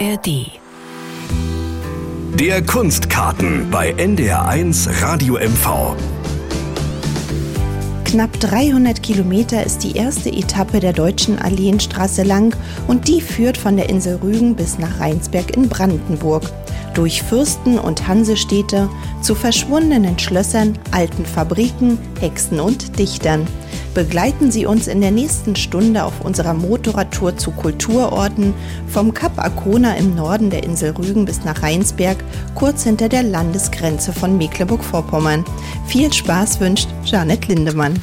ARD. Der Kunstkarten bei NDR1 Radio MV. Knapp 300 Kilometer ist die erste Etappe der deutschen Alleenstraße lang und die führt von der Insel Rügen bis nach Rheinsberg in Brandenburg. Durch Fürsten- und Hansestädte, zu verschwundenen Schlössern, alten Fabriken, Hexen und Dichtern. Begleiten Sie uns in der nächsten Stunde auf unserer Motorradtour zu Kulturorten vom Kap Arkona im Norden der Insel Rügen bis nach Rheinsberg, kurz hinter der Landesgrenze von Mecklenburg-Vorpommern. Viel Spaß wünscht Janet Lindemann.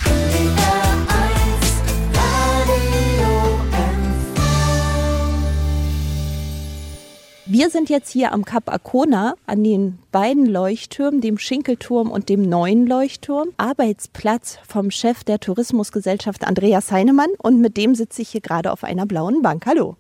Wir sind jetzt hier am Kap Arkona an den beiden Leuchttürmen, dem Schinkelturm und dem neuen Leuchtturm. Arbeitsplatz vom Chef der Tourismusgesellschaft Andreas Heinemann und mit dem sitze ich hier gerade auf einer blauen Bank. Hallo.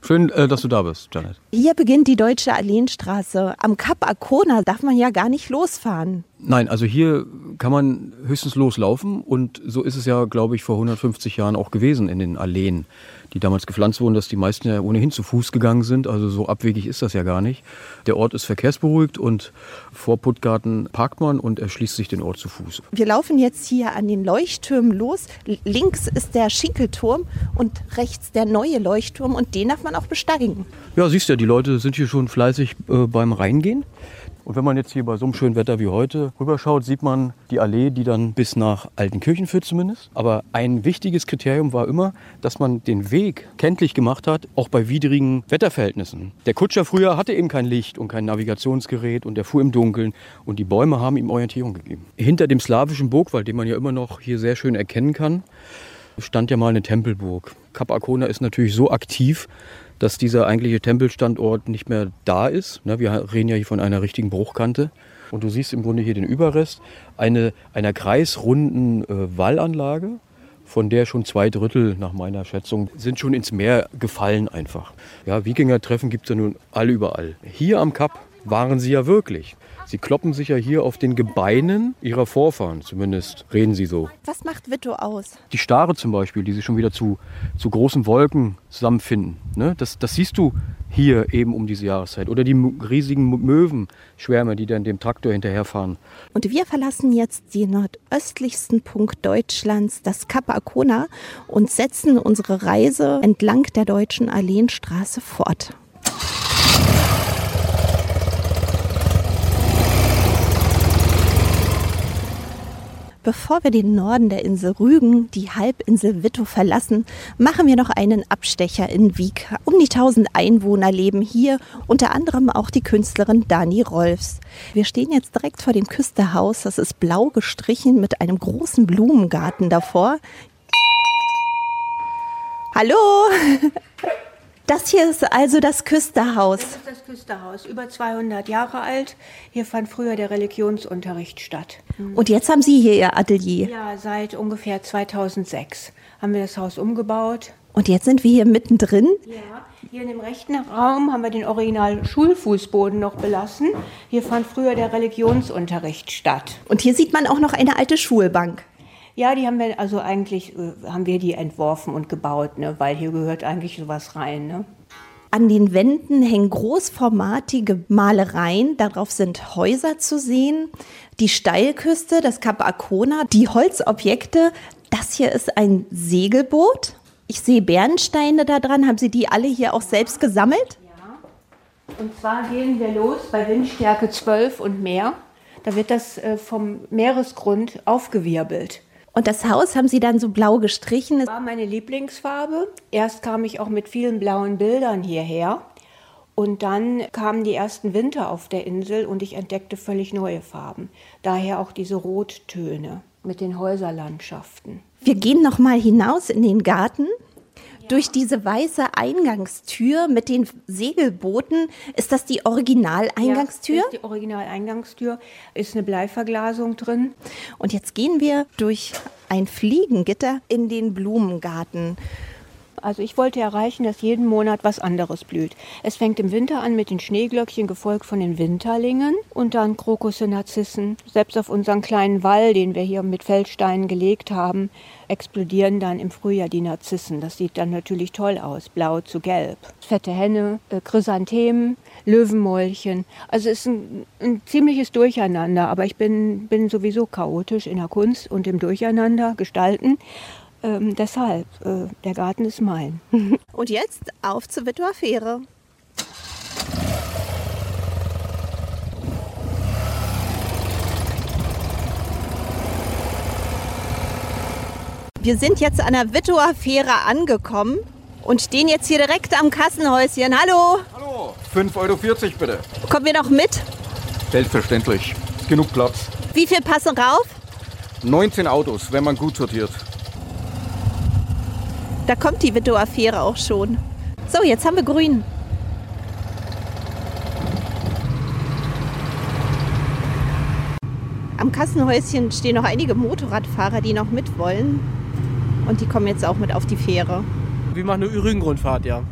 Schön, äh, dass du da bist, Janet. Hier beginnt die Deutsche Alleenstraße. Am Kap Arkona darf man ja gar nicht losfahren. Nein, also hier kann man höchstens loslaufen und so ist es ja, glaube ich, vor 150 Jahren auch gewesen in den Alleen die damals gepflanzt wurden, dass die meisten ja ohnehin zu Fuß gegangen sind. Also so abwegig ist das ja gar nicht. Der Ort ist verkehrsberuhigt und vor Puttgarten parkt man und erschließt sich den Ort zu Fuß. Wir laufen jetzt hier an den Leuchttürmen los. Links ist der Schinkelturm und rechts der neue Leuchtturm und den darf man auch besteigen. Ja, siehst du, die Leute sind hier schon fleißig äh, beim Reingehen. Und wenn man jetzt hier bei so einem schönen Wetter wie heute rüberschaut, sieht man die Allee, die dann bis nach Altenkirchen führt zumindest. Aber ein wichtiges Kriterium war immer, dass man den Weg kenntlich gemacht hat, auch bei widrigen Wetterverhältnissen. Der Kutscher früher hatte eben kein Licht und kein Navigationsgerät und er fuhr im Dunkeln und die Bäume haben ihm Orientierung gegeben. Hinter dem slawischen Burgwald, den man ja immer noch hier sehr schön erkennen kann, stand ja mal eine Tempelburg. Kap Arkona ist natürlich so aktiv, dass dieser eigentliche Tempelstandort nicht mehr da ist. Ne, wir reden ja hier von einer richtigen Bruchkante. Und du siehst im Grunde hier den Überrest eine, einer kreisrunden äh, Wallanlage, von der schon zwei Drittel nach meiner Schätzung sind schon ins Meer gefallen einfach. Ja, Wikinger-Treffen gibt es ja nun alle überall. Hier am Kap waren sie ja wirklich. Sie kloppen sich ja hier auf den Gebeinen ihrer Vorfahren, zumindest reden sie so. Was macht Witto aus? Die Stare zum Beispiel, die sich schon wieder zu, zu großen Wolken zusammenfinden. Ne? Das, das siehst du hier eben um diese Jahreszeit. Oder die riesigen Möwenschwärme, die dann dem Traktor hinterherfahren. Und wir verlassen jetzt den nordöstlichsten Punkt Deutschlands, das Kap Arkona, und setzen unsere Reise entlang der deutschen Alleenstraße fort. Bevor wir den Norden der Insel Rügen, die Halbinsel Witto verlassen, machen wir noch einen Abstecher in Wieg. Um die 1000 Einwohner leben hier, unter anderem auch die Künstlerin Dani Rolfs. Wir stehen jetzt direkt vor dem Küsterhaus. Das ist blau gestrichen mit einem großen Blumengarten davor. Hallo! Das hier ist also das Küsterhaus. Das ist das Küsterhaus, über 200 Jahre alt. Hier fand früher der Religionsunterricht statt. Und jetzt haben Sie hier Ihr Atelier? Ja, seit ungefähr 2006 haben wir das Haus umgebaut. Und jetzt sind wir hier mittendrin? Ja, hier in dem rechten Raum haben wir den original Schulfußboden noch belassen. Hier fand früher der Religionsunterricht statt. Und hier sieht man auch noch eine alte Schulbank. Ja, die haben wir also eigentlich äh, haben wir die entworfen und gebaut, ne? weil hier gehört eigentlich sowas rein. Ne? An den Wänden hängen großformatige Malereien. Darauf sind Häuser zu sehen. Die Steilküste, das Kap Arkona, die Holzobjekte. Das hier ist ein Segelboot. Ich sehe Bernsteine da dran. Haben Sie die alle hier auch selbst gesammelt? Ja. Und zwar gehen wir los bei Windstärke 12 und mehr. Da wird das äh, vom Meeresgrund aufgewirbelt. Und das Haus haben Sie dann so blau gestrichen? Das war meine Lieblingsfarbe. Erst kam ich auch mit vielen blauen Bildern hierher. Und dann kamen die ersten Winter auf der Insel und ich entdeckte völlig neue Farben. Daher auch diese Rottöne mit den Häuserlandschaften. Wir gehen noch mal hinaus in den Garten. Durch diese weiße Eingangstür mit den Segelbooten, ist das die Originaleingangstür? Ja, ist die Originaleingangstür, ist eine Bleiverglasung drin. Und jetzt gehen wir durch ein Fliegengitter in den Blumengarten. Also ich wollte erreichen, dass jeden Monat was anderes blüht. Es fängt im Winter an mit den Schneeglöckchen, gefolgt von den Winterlingen und dann Krokusse, Narzissen. Selbst auf unseren kleinen Wall, den wir hier mit Feldsteinen gelegt haben, explodieren dann im Frühjahr die Narzissen. Das sieht dann natürlich toll aus, blau zu gelb. Fette Henne, äh, Chrysanthemen, Löwenmäulchen. Also es ist ein, ein, ziemliches Durcheinander, aber ich bin, bin sowieso chaotisch in der Kunst und im Durcheinander gestalten. Ähm, deshalb, äh, der Garten ist mein. und jetzt auf zur Witwer Fähre. Wir sind jetzt an der Wittower Fähre angekommen und stehen jetzt hier direkt am Kassenhäuschen. Hallo. Hallo. 5,40 Euro bitte. Kommen wir noch mit? Selbstverständlich. Genug Platz. Wie viel passen rauf? 19 Autos, wenn man gut sortiert. Da kommt die Wittower Fähre auch schon. So, jetzt haben wir grün. Am Kassenhäuschen stehen noch einige Motorradfahrer, die noch mit wollen. Und die kommen jetzt auch mit auf die Fähre. Wir machen eine Rügenrundfahrt, ja.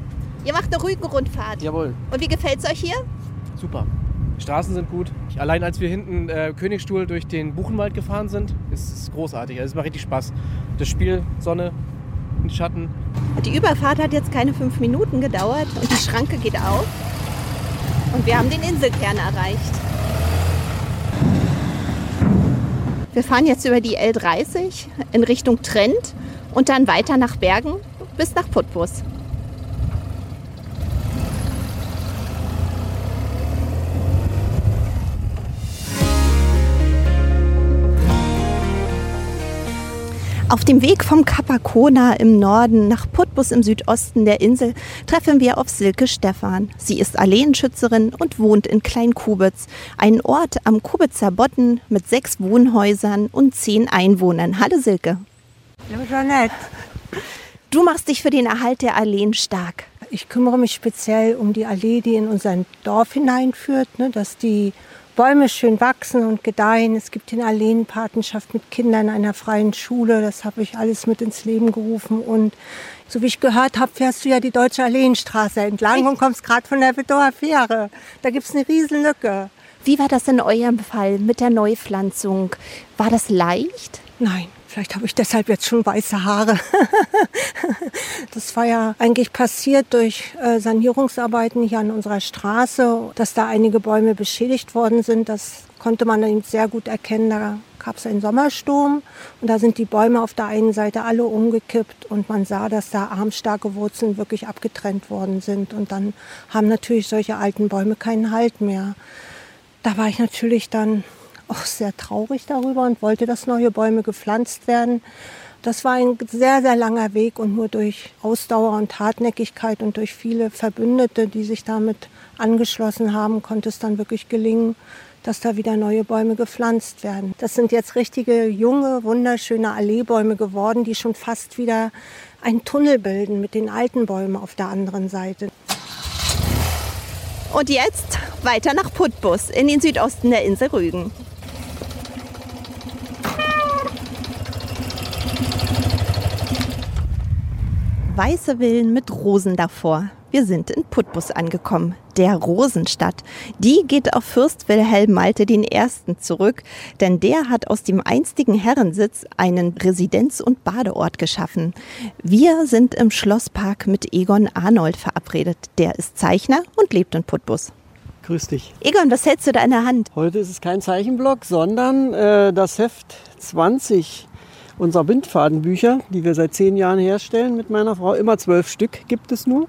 Ihr macht eine Rügenrundfahrt? Jawohl. Und wie gefällt es euch hier? Super. Die Straßen sind gut. Allein als wir hinten äh, Königstuhl durch den Buchenwald gefahren sind, ist es großartig. Also es macht richtig Spaß. Das Spiel, Sonne, Schatten. Die Überfahrt hat jetzt keine fünf Minuten gedauert und die Schranke geht auf. Und wir haben den Inselkern erreicht. Wir fahren jetzt über die L30 in Richtung Trent und dann weiter nach Bergen bis nach Putbus. Auf dem Weg vom Kapakona im Norden nach Putbus im Südosten der Insel treffen wir auf Silke Stephan. Sie ist Alleenschützerin und wohnt in Kleinkubitz, ein Ort am Kubitzer Botten mit sechs Wohnhäusern und zehn Einwohnern. Hallo Silke. Ja, Jeanette. Du machst dich für den Erhalt der Alleen stark. Ich kümmere mich speziell um die Allee, die in unser Dorf hineinführt, ne, dass die Bäume schön wachsen und gedeihen. Es gibt eine Alleenpatenschaft mit Kindern einer freien Schule. Das habe ich alles mit ins Leben gerufen. Und so wie ich gehört habe, fährst du ja die Deutsche Alleenstraße entlang und kommst gerade von der Wittower Fähre. Da gibt es eine Riesenlücke. Wie war das in eurem Fall mit der Neupflanzung? War das leicht? Nein, Vielleicht habe ich deshalb jetzt schon weiße Haare. das war ja eigentlich passiert durch äh, Sanierungsarbeiten hier an unserer Straße, dass da einige Bäume beschädigt worden sind. Das konnte man eben sehr gut erkennen. Da gab es einen Sommersturm und da sind die Bäume auf der einen Seite alle umgekippt und man sah, dass da armstarke Wurzeln wirklich abgetrennt worden sind. Und dann haben natürlich solche alten Bäume keinen Halt mehr. Da war ich natürlich dann auch sehr traurig darüber und wollte, dass neue Bäume gepflanzt werden. Das war ein sehr, sehr langer Weg und nur durch Ausdauer und Hartnäckigkeit und durch viele Verbündete, die sich damit angeschlossen haben, konnte es dann wirklich gelingen, dass da wieder neue Bäume gepflanzt werden. Das sind jetzt richtige junge, wunderschöne Alleebäume geworden, die schon fast wieder einen Tunnel bilden mit den alten Bäumen auf der anderen Seite. Und jetzt weiter nach Putbus in den Südosten der Insel Rügen. Weiße Villen mit Rosen davor. Wir sind in Putbus angekommen, der Rosenstadt. Die geht auf Fürst Wilhelm Malte I. zurück, denn der hat aus dem einstigen Herrensitz einen Residenz- und Badeort geschaffen. Wir sind im Schlosspark mit Egon Arnold verabredet. Der ist Zeichner und lebt in Putbus. Grüß dich. Egon, was hältst du da in der Hand? Heute ist es kein Zeichenblock, sondern äh, das Heft 20 unserer Bindfadenbücher, die wir seit zehn Jahren herstellen mit meiner Frau. Immer zwölf Stück gibt es nur.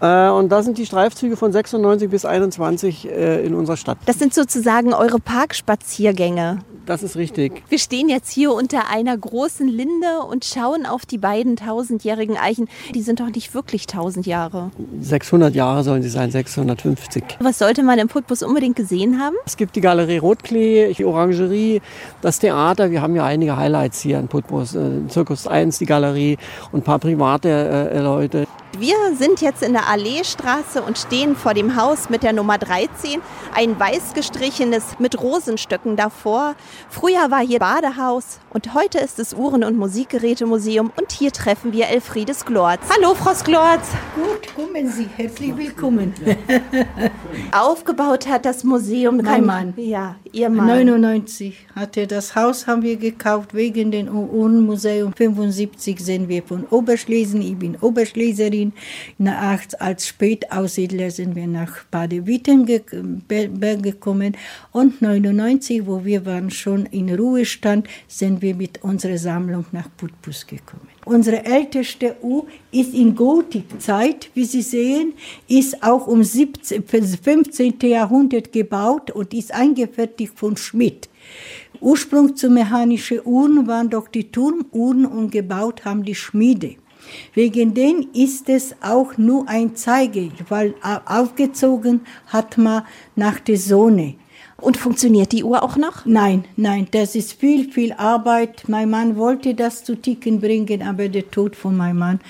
Äh, und da sind die Streifzüge von 96 bis 21 äh, in unserer Stadt. Das sind sozusagen eure Parkspaziergänge. Das ist richtig. Wir stehen jetzt hier unter einer großen Linde und schauen auf die beiden tausendjährigen Eichen. Die sind doch nicht wirklich tausend Jahre. 600 Jahre sollen sie sein, 650. Was sollte man im Putbus unbedingt gesehen haben? Es gibt die Galerie Rotklee, die Orangerie, das Theater. Wir haben ja einige Highlights hier in Putbus. Äh, Zirkus 1, die Galerie und ein paar private Leute. Wir sind jetzt in der Alleestraße und stehen vor dem Haus mit der Nummer 13. Ein weiß gestrichenes mit Rosenstöcken davor. Früher war hier Badehaus und heute ist es Uhren- und Musikgerätemuseum und hier treffen wir Elfriedes Glorz. Hallo, Frau Glorz. Gut, kommen Sie. Herzlich willkommen. Aufgebaut hat das Museum mein Mann. Ja, Ihr Mann. 99 hatte das Haus haben wir gekauft wegen dem Uhrenmuseum. 75 sind wir von Oberschlesien. Ich bin Oberschleserin. Als Spätaussiedler sind wir nach Baden-Württemberg gekommen. Und 99, wo wir waren schon in Ruhestand, sind wir mit unserer Sammlung nach Putbus gekommen. Unsere älteste Uhr ist in Gotikzeit, wie Sie sehen, ist auch um 17, 15. Jahrhundert gebaut und ist eingefertigt von Schmidt. Ursprung zu mechanischen Uhren waren doch die Turmuhren und gebaut haben die Schmiede. Wegen dem ist es auch nur ein Zeige, weil aufgezogen hat man nach der Sonne. Und funktioniert die Uhr auch noch? Nein, nein, das ist viel, viel Arbeit. Mein Mann wollte das zu Ticken bringen, aber der Tod von meinem Mann,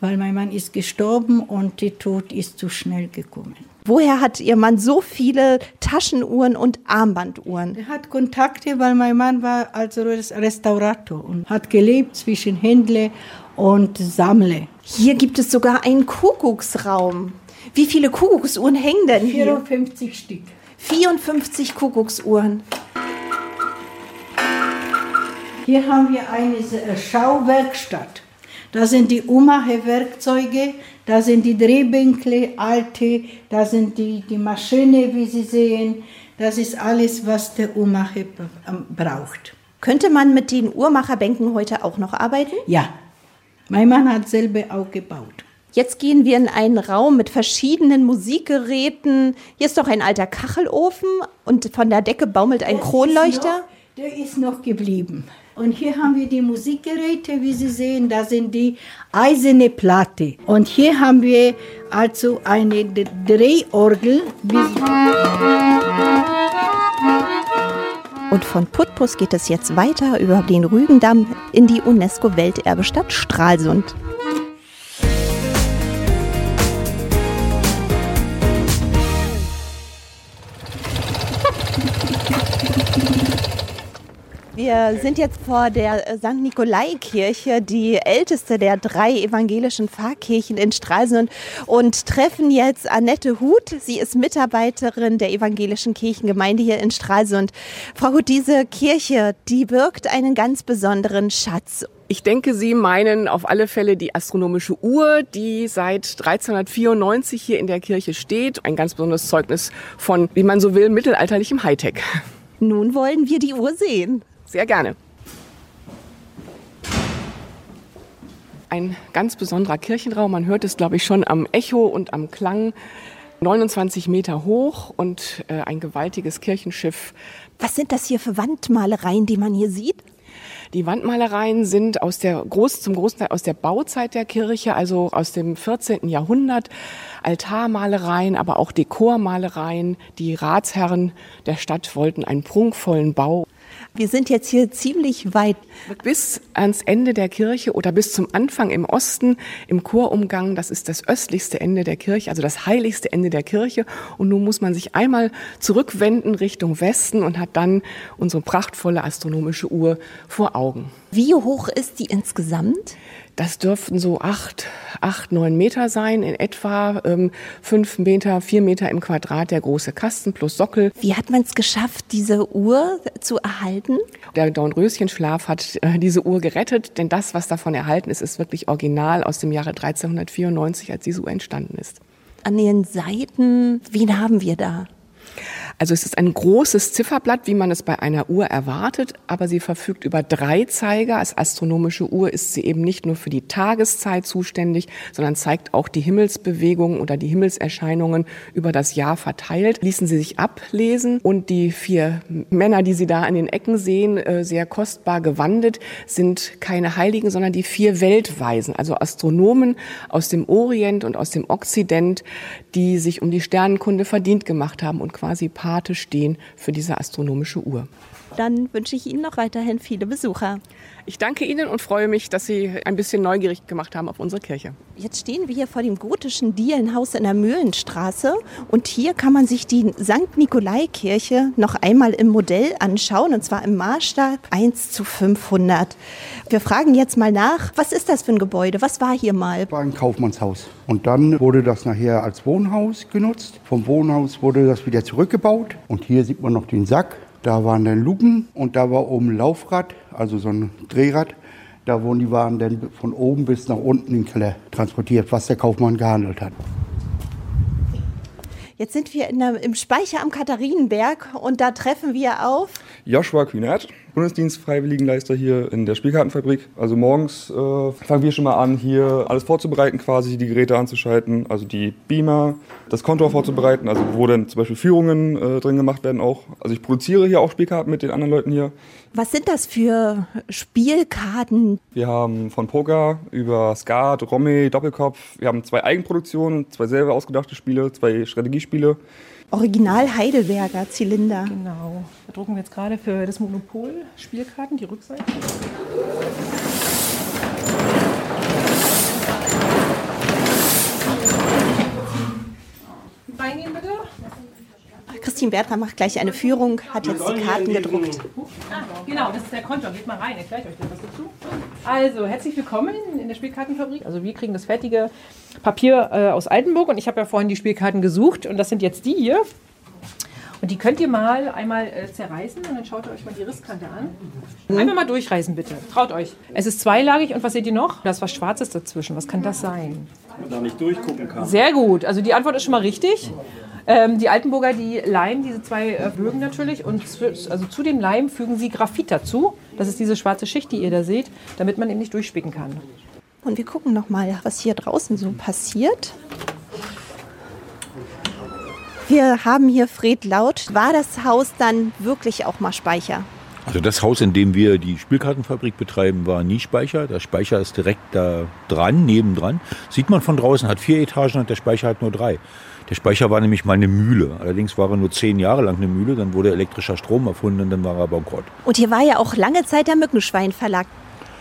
weil mein Mann ist gestorben und der Tod ist zu schnell gekommen. Woher hat Ihr Mann so viele Taschenuhren und Armbanduhren? Er hat Kontakte, weil mein Mann war also Restaurator und hat gelebt zwischen Händler und Sammler. Hier gibt es sogar einen Kuckucksraum. Wie viele Kuckucksuhren hängen denn hier? 54 Stück. 54 Kuckucksuhren. Hier haben wir eine Schauwerkstatt. Da sind die Umache-Werkzeuge, da sind die Drehbänkle, alte, da sind die, die Maschine, wie Sie sehen. Das ist alles, was der Uhrmacher braucht. Könnte man mit den Uhrmacherbänken heute auch noch arbeiten? Ja. Mein Mann hat selber auch gebaut. Jetzt gehen wir in einen Raum mit verschiedenen Musikgeräten. Hier ist doch ein alter Kachelofen und von der Decke baumelt ein der Kronleuchter. Ist noch, der ist noch geblieben. Und hier haben wir die Musikgeräte, wie Sie sehen, da sind die eiserne Platte. Und hier haben wir also eine Drehorgel. Und von Putbus geht es jetzt weiter über den Rügendamm in die UNESCO-Welterbestadt Stralsund. Wir sind jetzt vor der St. Nikolai-Kirche, die älteste der drei evangelischen Pfarrkirchen in Stralsund und treffen jetzt Annette Huth. Sie ist Mitarbeiterin der evangelischen Kirchengemeinde hier in Stralsund. Frau Huth, diese Kirche, die birgt einen ganz besonderen Schatz. Ich denke, Sie meinen auf alle Fälle die astronomische Uhr, die seit 1394 hier in der Kirche steht. Ein ganz besonderes Zeugnis von, wie man so will, mittelalterlichem Hightech. Nun wollen wir die Uhr sehen. Sehr gerne. Ein ganz besonderer Kirchenraum. Man hört es, glaube ich, schon am Echo und am Klang. 29 Meter hoch und äh, ein gewaltiges Kirchenschiff. Was sind das hier für Wandmalereien, die man hier sieht? Die Wandmalereien sind aus der Groß, zum großen Teil aus der Bauzeit der Kirche, also aus dem 14. Jahrhundert. Altarmalereien, aber auch Dekormalereien. Die Ratsherren der Stadt wollten einen prunkvollen Bau. Wir sind jetzt hier ziemlich weit. Bis ans Ende der Kirche oder bis zum Anfang im Osten, im Chorumgang, das ist das östlichste Ende der Kirche, also das heiligste Ende der Kirche. Und nun muss man sich einmal zurückwenden Richtung Westen und hat dann unsere prachtvolle astronomische Uhr vor Augen. Wie hoch ist die insgesamt? Das dürften so acht, acht, neun Meter sein, in etwa ähm, fünf Meter, vier Meter im Quadrat der große Kasten plus Sockel. Wie hat man es geschafft, diese Uhr zu erhalten? Der Dornröschenschlaf hat äh, diese Uhr gerettet, denn das, was davon erhalten ist, ist wirklich original aus dem Jahre 1394, als diese Uhr entstanden ist. An den Seiten, wen haben wir da? Also es ist ein großes Zifferblatt, wie man es bei einer Uhr erwartet, aber sie verfügt über drei Zeiger. Als astronomische Uhr ist sie eben nicht nur für die Tageszeit zuständig, sondern zeigt auch die Himmelsbewegungen oder die Himmelserscheinungen über das Jahr verteilt. Ließen sie sich ablesen und die vier Männer, die Sie da an den Ecken sehen, äh, sehr kostbar gewandet, sind keine Heiligen, sondern die vier Weltweisen, also Astronomen aus dem Orient und aus dem Okzident, die sich um die Sternenkunde verdient gemacht haben und quasi Pate stehen für diese astronomische Uhr. Dann wünsche ich Ihnen noch weiterhin viele Besucher. Ich danke Ihnen und freue mich, dass Sie ein bisschen neugierig gemacht haben auf unsere Kirche. Jetzt stehen wir hier vor dem gotischen Dielenhaus in der Mühlenstraße und hier kann man sich die St. Nikolai-Kirche noch einmal im Modell anschauen und zwar im Maßstab 1 zu 500. Wir fragen jetzt mal nach, was ist das für ein Gebäude? Was war hier mal? war ein Kaufmannshaus. Und dann wurde das nachher als Wohnhaus genutzt. Vom Wohnhaus wurde das wieder zurückgebaut. Und hier sieht man noch den Sack. Da waren dann Luken und da war oben ein Laufrad, also so ein Drehrad. Da wurden die Waren dann von oben bis nach unten in den Keller transportiert, was der Kaufmann gehandelt hat. Jetzt sind wir in der, im Speicher am Katharinenberg und da treffen wir auf. Joshua Kühnert, Bundesdienst-Freiwilligenleister hier in der Spielkartenfabrik. Also morgens äh, fangen wir schon mal an, hier alles vorzubereiten, quasi die Geräte anzuschalten, also die Beamer, das Kontor vorzubereiten, also wo dann zum Beispiel Führungen äh, drin gemacht werden auch. Also ich produziere hier auch Spielkarten mit den anderen Leuten hier. Was sind das für Spielkarten? Wir haben von Poker über Skat, Romme, Doppelkopf. Wir haben zwei Eigenproduktionen, zwei selber ausgedachte Spiele, zwei Strategiespiele. Original Heidelberger Zylinder. Genau. Da drucken wir jetzt gerade für das Monopol Spielkarten, die Rückseite. Reingehen bitte. Christine Bertram macht gleich eine Führung, hat jetzt die Karten gedruckt. Ah, genau, das ist der Konto. Geht mal rein, erkläre ich euch das dazu. Also, herzlich willkommen in der Spielkartenfabrik. Also, wir kriegen das fertige Papier äh, aus Altenburg und ich habe ja vorhin die Spielkarten gesucht und das sind jetzt die hier. Und die könnt ihr mal einmal äh, zerreißen und dann schaut ihr euch mal die Risskante an. Einfach mal durchreißen, bitte. Traut euch. Es ist zweilagig und was seht ihr noch? Da ist was Schwarzes dazwischen. Was kann das sein? man da nicht durchgucken kann. Sehr gut. Also die Antwort ist schon mal richtig. Ähm, die Altenburger, die leimen diese zwei äh, Bögen natürlich und zu, also zu dem Leim fügen sie Graphit dazu. Das ist diese schwarze Schicht, die ihr da seht, damit man eben nicht durchspicken kann. Und wir gucken noch mal, was hier draußen so passiert. Wir haben hier Fred Laut. War das Haus dann wirklich auch mal Speicher? Also das Haus, in dem wir die Spielkartenfabrik betreiben, war nie Speicher. Der Speicher ist direkt da dran, nebendran. Sieht man von draußen, hat vier Etagen und der Speicher hat nur drei. Der Speicher war nämlich mal eine Mühle. Allerdings war er nur zehn Jahre lang eine Mühle. Dann wurde elektrischer Strom erfunden und dann war er bankrott. Und hier war ja auch lange Zeit der Mückenschwein Verlag.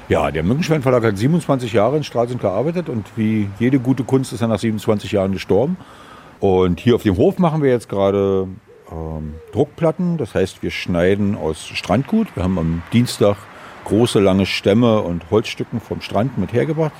Ja, der Mückenschwein Verlag hat 27 Jahre in Stralsund gearbeitet und wie jede gute Kunst ist er nach 27 Jahren gestorben. Und hier auf dem Hof machen wir jetzt gerade ähm, Druckplatten. Das heißt, wir schneiden aus Strandgut. Wir haben am Dienstag große, lange Stämme und Holzstücken vom Strand mit hergebracht.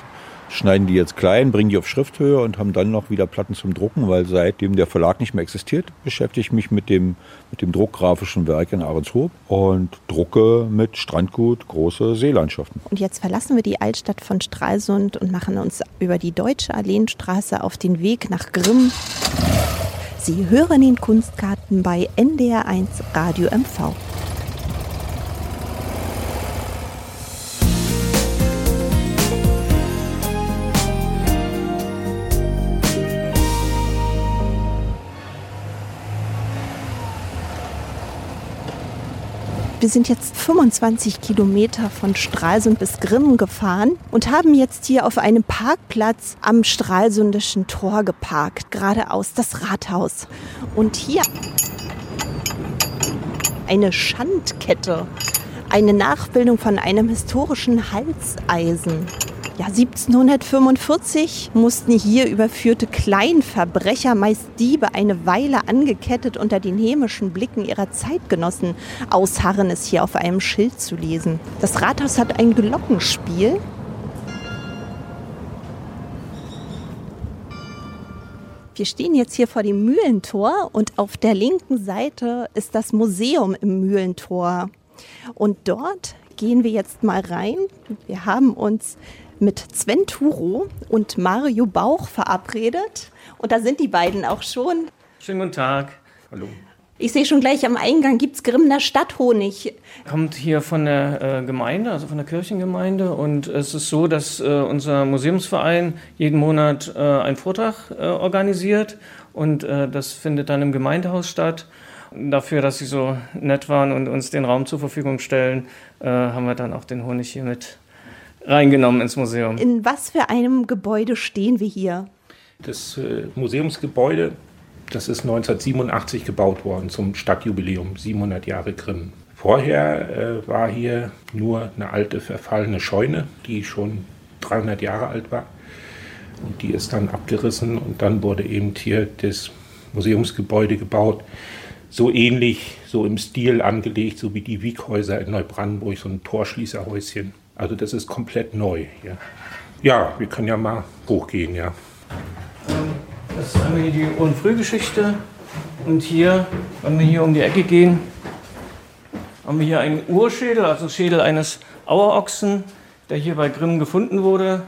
Schneiden die jetzt klein, bringen die auf Schrifthöhe und haben dann noch wieder Platten zum Drucken, weil seitdem der Verlag nicht mehr existiert, beschäftige ich mich mit dem, mit dem druckgrafischen Werk in Ahrenshoop und drucke mit Strandgut große Seelandschaften. Und jetzt verlassen wir die Altstadt von Stralsund und machen uns über die Deutsche Alleenstraße auf den Weg nach Grimm. Sie hören den Kunstkarten bei NDR1 Radio MV. Wir sind jetzt 25 Kilometer von Stralsund bis Grimm gefahren und haben jetzt hier auf einem Parkplatz am Stralsundischen Tor geparkt, geradeaus das Rathaus. Und hier eine Schandkette, eine Nachbildung von einem historischen Halseisen. Ja, 1745 mussten hier überführte Kleinverbrecher, meist Diebe, eine Weile angekettet unter den hämischen Blicken ihrer Zeitgenossen ausharren, es hier auf einem Schild zu lesen. Das Rathaus hat ein Glockenspiel. Wir stehen jetzt hier vor dem Mühlentor und auf der linken Seite ist das Museum im Mühlentor. Und dort gehen wir jetzt mal rein. Wir haben uns mit Sven Turo und Mario Bauch verabredet. Und da sind die beiden auch schon. Schönen guten Tag. Hallo. Ich sehe schon gleich am Eingang gibt es Grimner Stadthonig. Kommt hier von der äh, Gemeinde, also von der Kirchengemeinde. Und es ist so, dass äh, unser Museumsverein jeden Monat äh, einen Vortrag äh, organisiert. Und äh, das findet dann im Gemeindehaus statt. Dafür, dass Sie so nett waren und uns den Raum zur Verfügung stellen, äh, haben wir dann auch den Honig hier mit reingenommen ins Museum. In was für einem Gebäude stehen wir hier? Das äh, Museumsgebäude, das ist 1987 gebaut worden zum Stadtjubiläum, 700 Jahre Grimm. Vorher äh, war hier nur eine alte verfallene Scheune, die schon 300 Jahre alt war. Und die ist dann abgerissen und dann wurde eben hier das Museumsgebäude gebaut. So ähnlich, so im Stil angelegt, so wie die Wieghäuser in Neubrandenburg, so ein Torschließerhäuschen. Also das ist komplett neu. Ja, ja wir können ja mal hochgehen, ja. Das ist einmal hier die Uhrenfrühgeschichte. Und hier, wenn wir hier um die Ecke gehen, haben wir hier einen Urschädel, also Schädel eines Auerochsen, der hier bei Grimm gefunden wurde.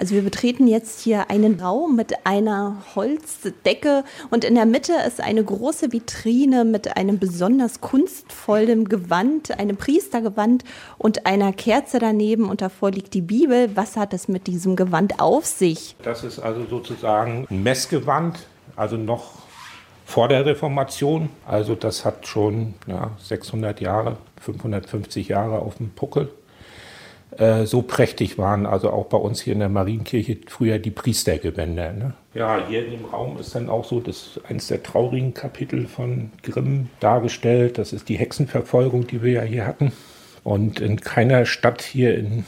Also wir betreten jetzt hier einen Raum mit einer Holzdecke und in der Mitte ist eine große Vitrine mit einem besonders kunstvollen Gewand, einem Priestergewand und einer Kerze daneben und davor liegt die Bibel. Was hat es mit diesem Gewand auf sich? Das ist also sozusagen ein Messgewand, also noch vor der Reformation. Also das hat schon ja, 600 Jahre, 550 Jahre auf dem Puckel. Äh, so prächtig waren also auch bei uns hier in der Marienkirche früher die Priestergewänder. Ne? Ja, hier in dem Raum ist dann auch so das eines der traurigen Kapitel von Grimm dargestellt. Das ist die Hexenverfolgung, die wir ja hier hatten. Und in keiner Stadt hier in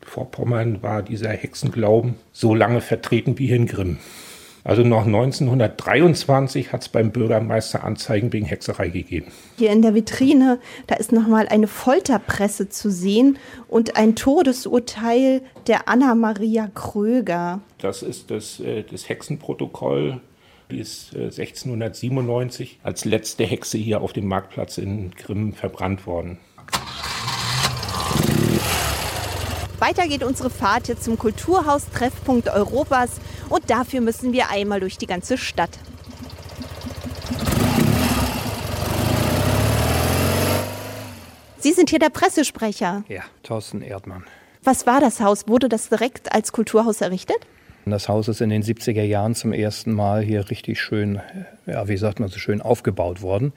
Vorpommern war dieser Hexenglauben so lange vertreten wie hier in Grimm. Also noch 1923 hat es beim Bürgermeister Anzeigen wegen Hexerei gegeben. Hier in der Vitrine, da ist nochmal eine Folterpresse zu sehen und ein Todesurteil der Anna-Maria Kröger. Das ist das, äh, das Hexenprotokoll. Die ist äh, 1697 als letzte Hexe hier auf dem Marktplatz in Grimm verbrannt worden. Weiter geht unsere Fahrt jetzt zum Kulturhaus Treffpunkt Europas und dafür müssen wir einmal durch die ganze Stadt. Sie sind hier der Pressesprecher. Ja, Thorsten Erdmann. Was war das Haus? Wurde das direkt als Kulturhaus errichtet? Das Haus ist in den 70er Jahren zum ersten Mal hier richtig schön, ja, wie sagt man so schön, aufgebaut worden.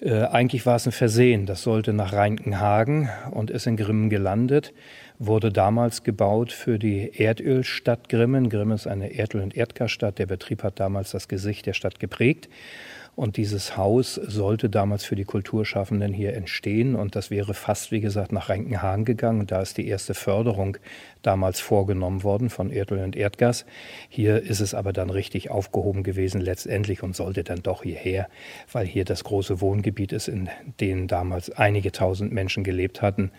Äh, eigentlich war es ein Versehen. Das sollte nach Reinkenhagen und ist in Grimmen gelandet. Wurde damals gebaut für die Erdölstadt Grimmen. Grimmen ist eine Erdöl- und Erdgasstadt. Der Betrieb hat damals das Gesicht der Stadt geprägt. Und dieses Haus sollte damals für die Kulturschaffenden hier entstehen. Und das wäre fast, wie gesagt, nach Reinkenhagen gegangen. Da ist die erste Förderung damals vorgenommen worden von Erdöl und Erdgas. Hier ist es aber dann richtig aufgehoben gewesen letztendlich und sollte dann doch hierher, weil hier das große Wohngebiet ist, in dem damals einige tausend Menschen gelebt hatten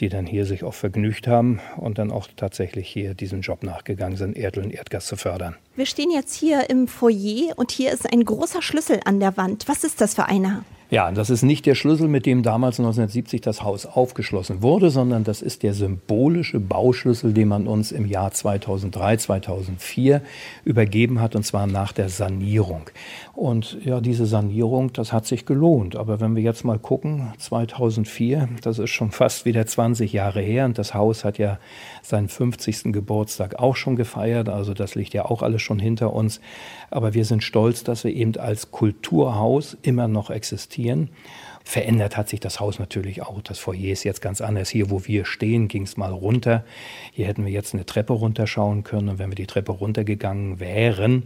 die dann hier sich auch vergnügt haben und dann auch tatsächlich hier diesen Job nachgegangen sind, Erdöl und Erdgas zu fördern. Wir stehen jetzt hier im Foyer und hier ist ein großer Schlüssel an der Wand. Was ist das für einer? Ja, das ist nicht der Schlüssel, mit dem damals 1970 das Haus aufgeschlossen wurde, sondern das ist der symbolische Bauschlüssel, den man uns im Jahr 2003, 2004 übergeben hat, und zwar nach der Sanierung. Und ja, diese Sanierung, das hat sich gelohnt. Aber wenn wir jetzt mal gucken, 2004, das ist schon fast wieder 20 Jahre her, und das Haus hat ja seinen 50. Geburtstag auch schon gefeiert, also das liegt ja auch alles schon hinter uns. Aber wir sind stolz, dass wir eben als Kulturhaus immer noch existieren. Verändert hat sich das Haus natürlich auch. Das Foyer ist jetzt ganz anders. Hier, wo wir stehen, ging es mal runter. Hier hätten wir jetzt eine Treppe runterschauen können. Und wenn wir die Treppe runtergegangen wären,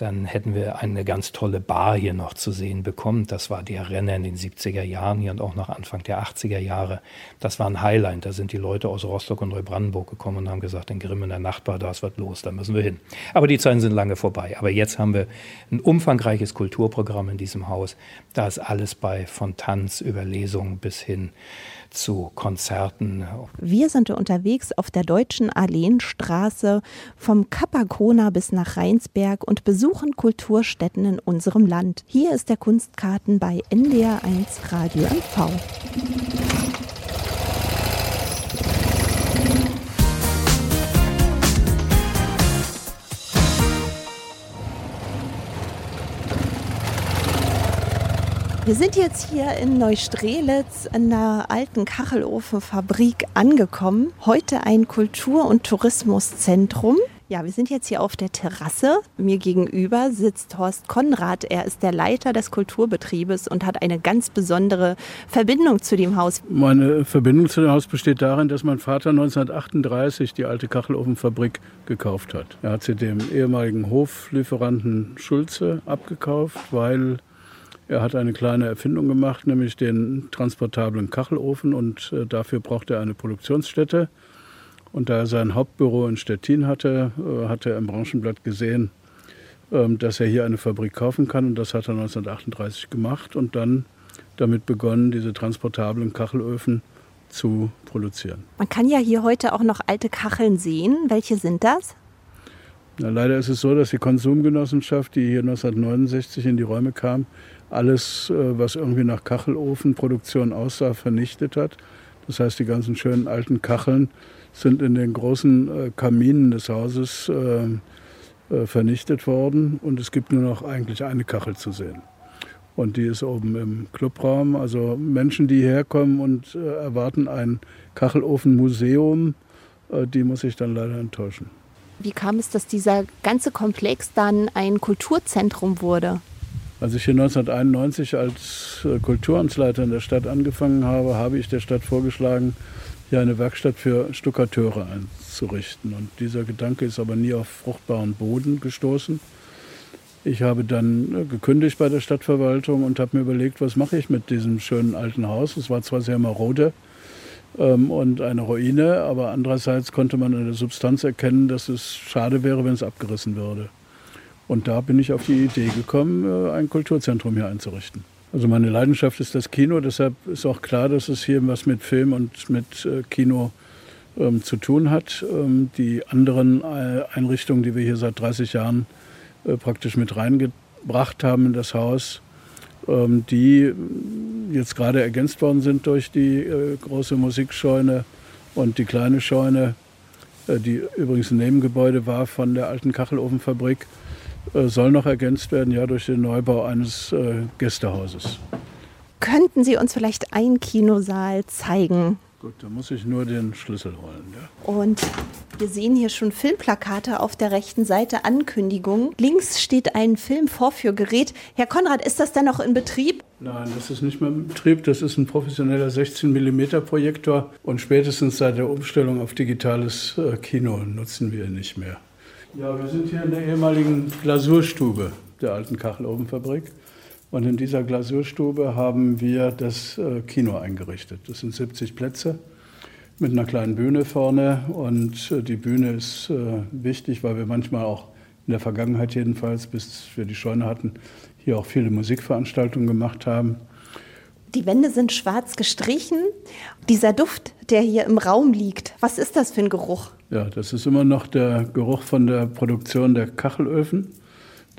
dann hätten wir eine ganz tolle Bar hier noch zu sehen bekommen. Das war der Renner in den 70er Jahren hier und auch noch Anfang der 80er Jahre. Das war ein Highlight. Da sind die Leute aus Rostock und Neubrandenburg gekommen und haben gesagt, in Grimm in der Nachtbar, da ist was los, da müssen wir hin. Aber die Zeiten sind lange vorbei. Aber jetzt haben wir ein umfangreiches Kulturprogramm in diesem Haus. Da ist alles bei, von Tanz über Lesungen bis hin zu Konzerten. Wir sind unterwegs auf der Deutschen Alleenstraße vom Kapakona bis nach Rheinsberg und besuchen Kulturstätten in unserem Land. Hier ist der Kunstkarten bei NDR1 Radio MV. Wir sind jetzt hier in Neustrelitz in der alten Kachelofenfabrik angekommen. Heute ein Kultur- und Tourismuszentrum. Ja, wir sind jetzt hier auf der Terrasse. Mir gegenüber sitzt Horst Konrad. Er ist der Leiter des Kulturbetriebes und hat eine ganz besondere Verbindung zu dem Haus. Meine Verbindung zu dem Haus besteht darin, dass mein Vater 1938 die alte Kachelofenfabrik gekauft hat. Er hat sie dem ehemaligen Hoflieferanten Schulze abgekauft, weil Er hat eine kleine Erfindung gemacht, nämlich den transportablen Kachelofen und äh, dafür brauchte er eine Produktionsstätte. Und da er sein Hauptbüro in Stettin hatte, äh, hat er im Branchenblatt gesehen, ähm, dass er hier eine Fabrik kaufen kann. Und das hat er 1938 gemacht und dann damit begonnen, diese transportablen Kachelöfen zu produzieren. Man kann ja hier heute auch noch alte Kacheln sehen. Welche sind das? Na, leider ist es so, dass die Konsumgenossenschaft, die hier 1969 in die Räume kam, alles, äh, was irgendwie nach Kachelofenproduktion aussah, vernichtet hat. Das heißt, die ganzen schönen alten Kacheln sind in den großen äh, Kaminen des Hauses äh, vernichtet worden und es gibt nur noch eigentlich eine Kachel zu sehen. Und die ist oben im Clubraum. Also Menschen, die hierher kommen und erwarten ein Kachelofenmuseum, die muss ich dann leider enttäuschen. Wie kam es, dass dieser ganze Komplex dann ein Kulturzentrum wurde? Als ich hier 1991 als Kulturamtsleiter in der Stadt angefangen habe, habe ich der Stadt vorgeschlagen, hier eine Werkstatt für Stuckateure einzurichten. Und dieser Gedanke ist aber nie auf fruchtbaren Boden gestoßen. Ich habe dann gekündigt bei der Stadtverwaltung und habe mir überlegt, was mache ich mit diesem schönen alten Haus. Es war zwar sehr marode ähm, und eine Ruine, aber andererseits konnte man in der Substanz erkennen, dass es schade wäre, wenn es abgerissen würde. Und da bin ich auf die Idee gekommen, äh, ein Kulturzentrum hier einzurichten. Also meine Leidenschaft ist das Kino, deshalb ist auch klar, dass es hier was mit Film und mit äh, Kino ähm, zu tun hat. Ähm, die anderen äh, Einrichtungen, die wir hier seit 30 Jahren äh, praktisch mit reingebracht haben in das Haus, ähm, die jetzt gerade ergänzt worden sind durch die äh, große Musikscheune und die kleine Scheune, äh, die übrigens ein Nebengebäude war von der alten Kachelofenfabrik, soll noch ergänzt werden, ja, durch den Neubau eines äh, Gästehauses. Könnten Sie uns vielleicht einen Kinosaal zeigen? Gut, da muss ich nur den Schlüssel holen. Ja. Und wir sehen hier schon Filmplakate auf der rechten Seite, Ankündigung. Links steht ein Filmvorführgerät. Herr Konrad, ist das denn noch in Betrieb? Nein, das ist nicht mehr in Betrieb. Das ist ein professioneller 16 mm Projektor und spätestens seit der Umstellung auf digitales äh, Kino nutzen wir ihn nicht mehr. Ja, wir sind hier in der ehemaligen Glasurstube der alten Kachelofenfabrik. Und in dieser Glasurstube haben wir das äh, Kino eingerichtet. Das sind 70 Plätze mit einer kleinen Bühne vorne. Und äh, die Bühne ist äh, wichtig, weil wir manchmal auch in der Vergangenheit jedenfalls, bis wir die Scheune hatten, hier auch viele Musikveranstaltungen gemacht haben. Die Wände sind schwarz gestrichen. Dieser Duft, der hier im Raum liegt, was ist das für ein Geruch? Ja, das ist immer noch der Geruch von der Produktion der Kachelöfen.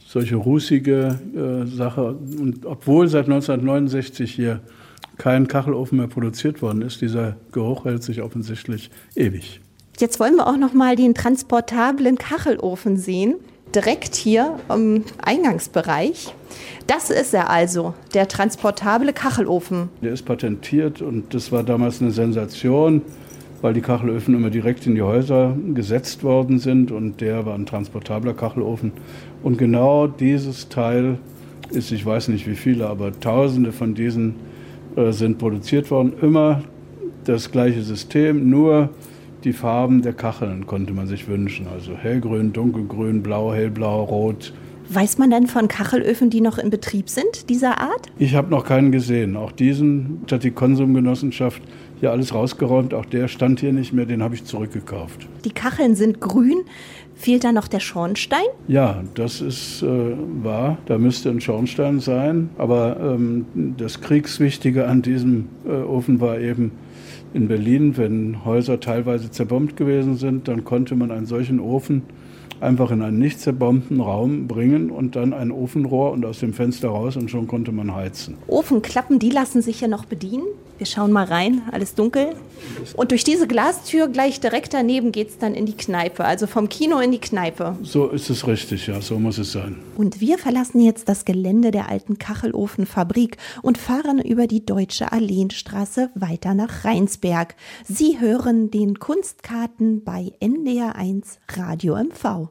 Solche rußige äh, Sache. Und obwohl seit 1969 hier kein Kachelofen mehr produziert worden ist, dieser Geruch hält sich offensichtlich ewig. Jetzt wollen wir auch noch mal den transportablen Kachelofen sehen. Direkt hier im Eingangsbereich. Das ist er also, der transportable Kachelofen. Der ist patentiert und das war damals eine Sensation weil die Kachelöfen immer direkt in die Häuser gesetzt worden sind und der war ein transportabler Kachelofen. Und genau dieses Teil ist, ich weiß nicht wie viele, aber tausende von diesen äh, sind produziert worden. Immer das gleiche System, nur die Farben der Kacheln konnte man sich wünschen. Also hellgrün, dunkelgrün, blau, hellblau, rot. Weiß man denn von Kachelöfen, die noch in Betrieb sind, dieser Art? Ich habe noch keinen gesehen. Auch diesen hat die Konsumgenossenschaft hier alles rausgeräumt. Auch der stand hier nicht mehr, den habe ich zurückgekauft. Die Kacheln sind grün. Fehlt da noch der Schornstein? Ja, das ist äh, wahr. Da müsste ein Schornstein sein. Aber ähm, das Kriegswichtige an diesem äh, Ofen war eben in Berlin, wenn Häuser teilweise zerbombt gewesen sind, dann konnte man einen solchen Ofen einfach in einen nicht zerbombten Raum bringen und dann ein Ofenrohr und aus dem Fenster raus und schon konnte man heizen. Ofenklappen, die lassen sich ja noch bedienen. Wir schauen mal rein, alles dunkel. Und durch diese Glastür gleich direkt daneben geht es dann in die Kneipe, also vom Kino in die Kneipe. So ist es richtig, ja, so muss es sein. Und wir verlassen jetzt das Gelände der alten Kachelofenfabrik und fahren über die Deutsche Alleenstraße weiter nach Rheinsberg. Sie hören den Kunstkarten bei NDR1 Radio MV.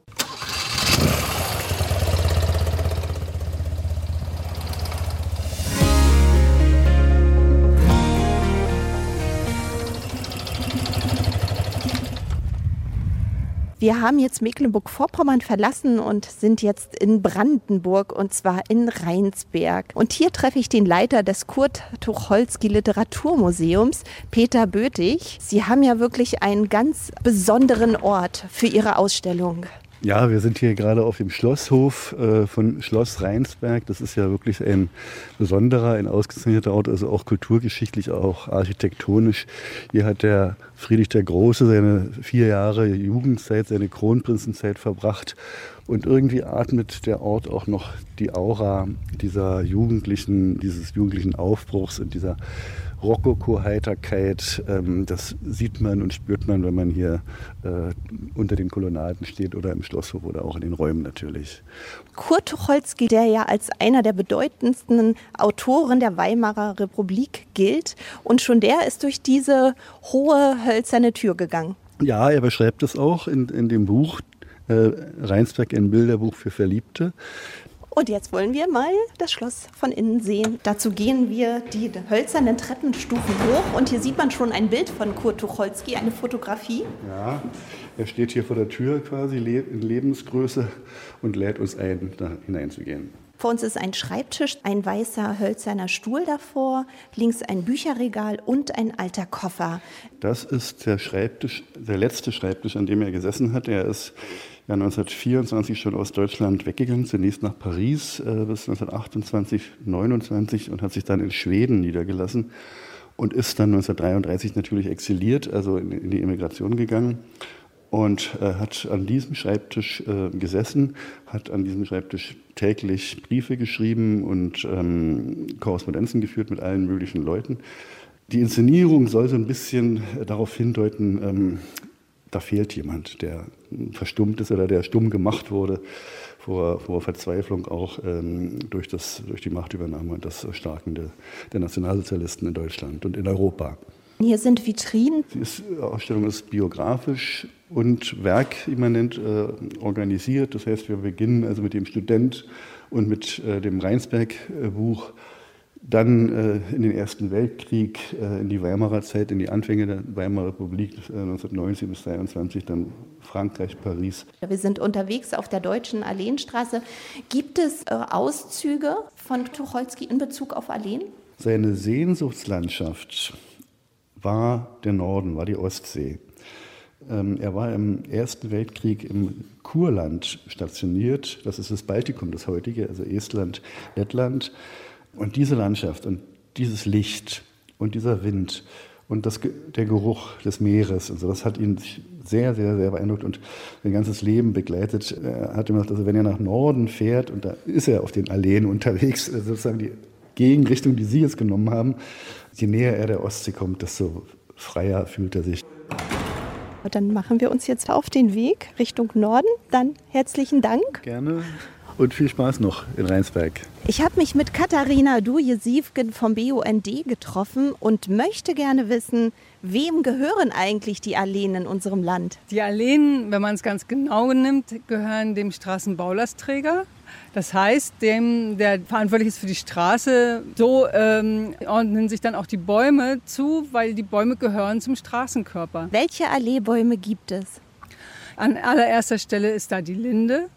Wir haben jetzt Mecklenburg-Vorpommern verlassen und sind jetzt in Brandenburg und zwar in Rheinsberg. Und hier treffe ich den Leiter des Kurt Tucholsky Literaturmuseums, Peter Bötig. Sie haben ja wirklich einen ganz besonderen Ort für Ihre Ausstellung. Ja, wir sind hier gerade auf dem Schlosshof äh, von Schloss Rheinsberg. Das ist ja wirklich ein besonderer, ein ausgezeichneter Ort, also auch kulturgeschichtlich, auch architektonisch. Hier hat der Friedrich der Große seine vier Jahre Jugendzeit, seine Kronprinzenzeit verbracht. Und irgendwie atmet der Ort auch noch die Aura dieser jugendlichen, dieses jugendlichen Aufbruchs und dieser Rokoko-Heiterkeit. Ähm, das sieht man und spürt man, wenn man hier äh, unter den Kolonnaden steht oder im Schlosshof oder auch in den Räumen natürlich. Kurt Tucholsky, der ja als einer der bedeutendsten Autoren der Weimarer Republik gilt. Und schon der ist durch diese hohe hölzerne Tür gegangen. Ja, er beschreibt es auch in, in dem Buch äh, Rheinsberg, ein Bilderbuch für Verliebte. Und jetzt wollen wir mal das Schloss von innen sehen. Dazu gehen wir die hölzernen Treppenstufen hoch und hier sieht man schon ein Bild von Kurt Tucholsky, eine Fotografie. Ja, er steht hier vor der Tür quasi in Lebensgröße und lädt uns ein, da hineinzugehen. Vor uns ist ein Schreibtisch, ein weißer hölzerner Stuhl davor, links ein Bücherregal und ein alter Koffer. Das ist der Schreibtisch, der letzte Schreibtisch, an dem er gesessen hat. Er ist ja 1924 schon aus Deutschland weggegangen, zunächst nach Paris äh, bis 1928, 29 und hat sich dann in Schweden niedergelassen und ist dann 1933 natürlich exiliert, also in, in die Emigration gegangen und äh, hat an diesem Schreibtisch äh, gesessen, hat an diesem Schreibtisch täglich Briefe geschrieben und ähm, Korrespondenzen geführt mit allen möglichen Leuten. Die Inszenierung soll so ein bisschen darauf hindeuten, ähm, da fehlt jemand, der verstummt ist oder der stumm gemacht wurde vor, vor Verzweiflung auch ähm, durch, das, durch die Machtübernahme und das Erstarken der, der Nationalsozialisten in Deutschland und in Europa. Hier sind Vitrinen. Die Ausstellung ist biografisch und werkimmanent äh, organisiert. Das heißt, wir beginnen also mit dem Student und mit äh, dem Rheinsberg-Buch dann äh, in den Ersten Weltkrieg, äh, in die Weimarer Zeit, in die Anfänge der Weimarer Republik äh, 1919 bis 1922, dann Frankreich, Paris. Wir sind unterwegs auf der deutschen Alleenstraße. Gibt es äh, Auszüge von Tucholsky in Bezug auf Alleen? Seine Sehnsuchtslandschaft war der Norden, war die Ostsee. Ähm, er war im Ersten Weltkrieg im Kurland stationiert. Das ist das Baltikum, das heutige, also Estland, Lettland. Und diese Landschaft und dieses Licht und dieser Wind und das, der Geruch des Meeres und so, das hat ihn sehr, sehr, sehr beeindruckt und sein ganzes Leben begleitet. Er hat immer gesagt, also wenn er nach Norden fährt, und da ist er auf den Alleen unterwegs, also sozusagen die Gegenrichtung, die Sie jetzt genommen haben, je näher er der Ostsee kommt, desto freier fühlt er sich. Dann machen wir uns jetzt auf den Weg Richtung Norden. Dann herzlichen Dank. Gerne und viel Spaß noch in Rheinsberg. Ich habe mich mit Katharina Duje-Sievgen vom BUND getroffen und möchte gerne wissen, wem gehören eigentlich die Alleen in unserem Land? Die Alleen, wenn man es ganz genau nimmt, gehören dem Straßenbaulastträger. Das heißt, dem, der verantwortlich ist für die Straße, so ähm, ordnen sich dann auch die Bäume zu, weil die Bäume gehören zum Straßenkörper. Welche Alleebäume gibt es? An allererster Stelle ist da die Linde,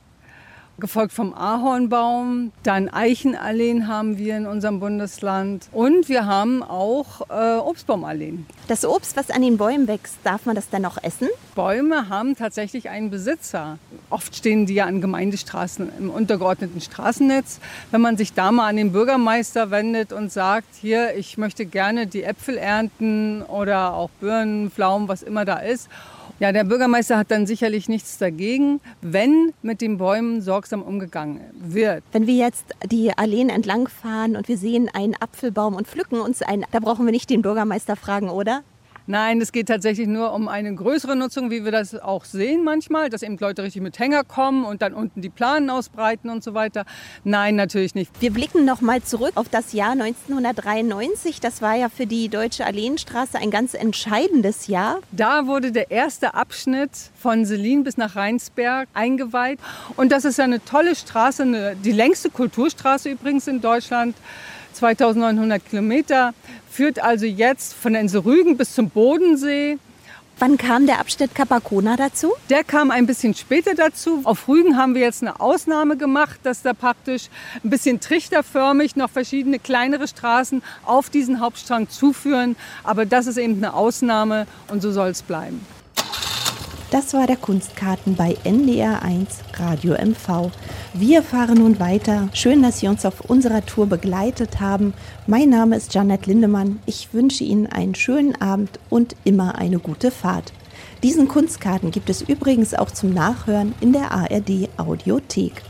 gefolgt vom Ahornbaum. Dann Eichenalleen haben wir in unserem Bundesland. Und wir haben auch äh, Obstbaumalleen. Das Obst, was an den Bäumen wächst, darf man das dann auch essen? Bäume haben tatsächlich einen Besitzer. Oft stehen die ja an Gemeindestraßen im untergeordneten Straßennetz. Wenn man sich da mal an den Bürgermeister wendet und sagt, hier, ich möchte gerne die Äpfel ernten oder auch Birnen, Pflaumen, was immer da ist. Ja, der Bürgermeister hat dann sicherlich nichts dagegen, wenn mit den Bäumen sorgsam umgegangen wird. Wenn wir jetzt die Alleen entlang fahren und wir sehen einen Apfelbaum und pflücken uns einen, da brauchen wir nicht den Bürgermeister fragen, oder? Nein, es geht tatsächlich nur um eine größere Nutzung, wie wir das auch sehen manchmal, dass eben Leute richtig mit Hänger kommen und dann unten die Planen ausbreiten und so weiter. Nein, natürlich nicht. Wir blicken noch mal zurück auf das Jahr 1993. Das war ja für die Deutsche Alleenstraße ein ganz entscheidendes Jahr. Da wurde der erste Abschnitt von Selin bis nach Rheinsberg eingeweiht. Und das ist ja eine tolle Straße, eine, die längste Kulturstraße übrigens in Deutschland. 2900 Kilometer, führt also jetzt von der Insel Rügen bis zum Bodensee. Wann kam der Abschnitt Capacona dazu? Der kam ein bisschen später dazu. Auf Rügen haben wir jetzt eine Ausnahme gemacht, dass da praktisch ein bisschen trichterförmig noch verschiedene kleinere Straßen auf diesen Hauptstrang zuführen. Aber das ist eben eine Ausnahme und so soll es bleiben. Das war der Kunstkarten bei NDR1 Radio MV. Wir fahren nun weiter. Schön, dass Sie uns auf unserer Tour begleitet haben. Mein Name ist Janet Lindemann. Ich wünsche Ihnen einen schönen Abend und immer eine gute Fahrt. Diesen Kunstkarten gibt es übrigens auch zum Nachhören in der ARD Audiothek.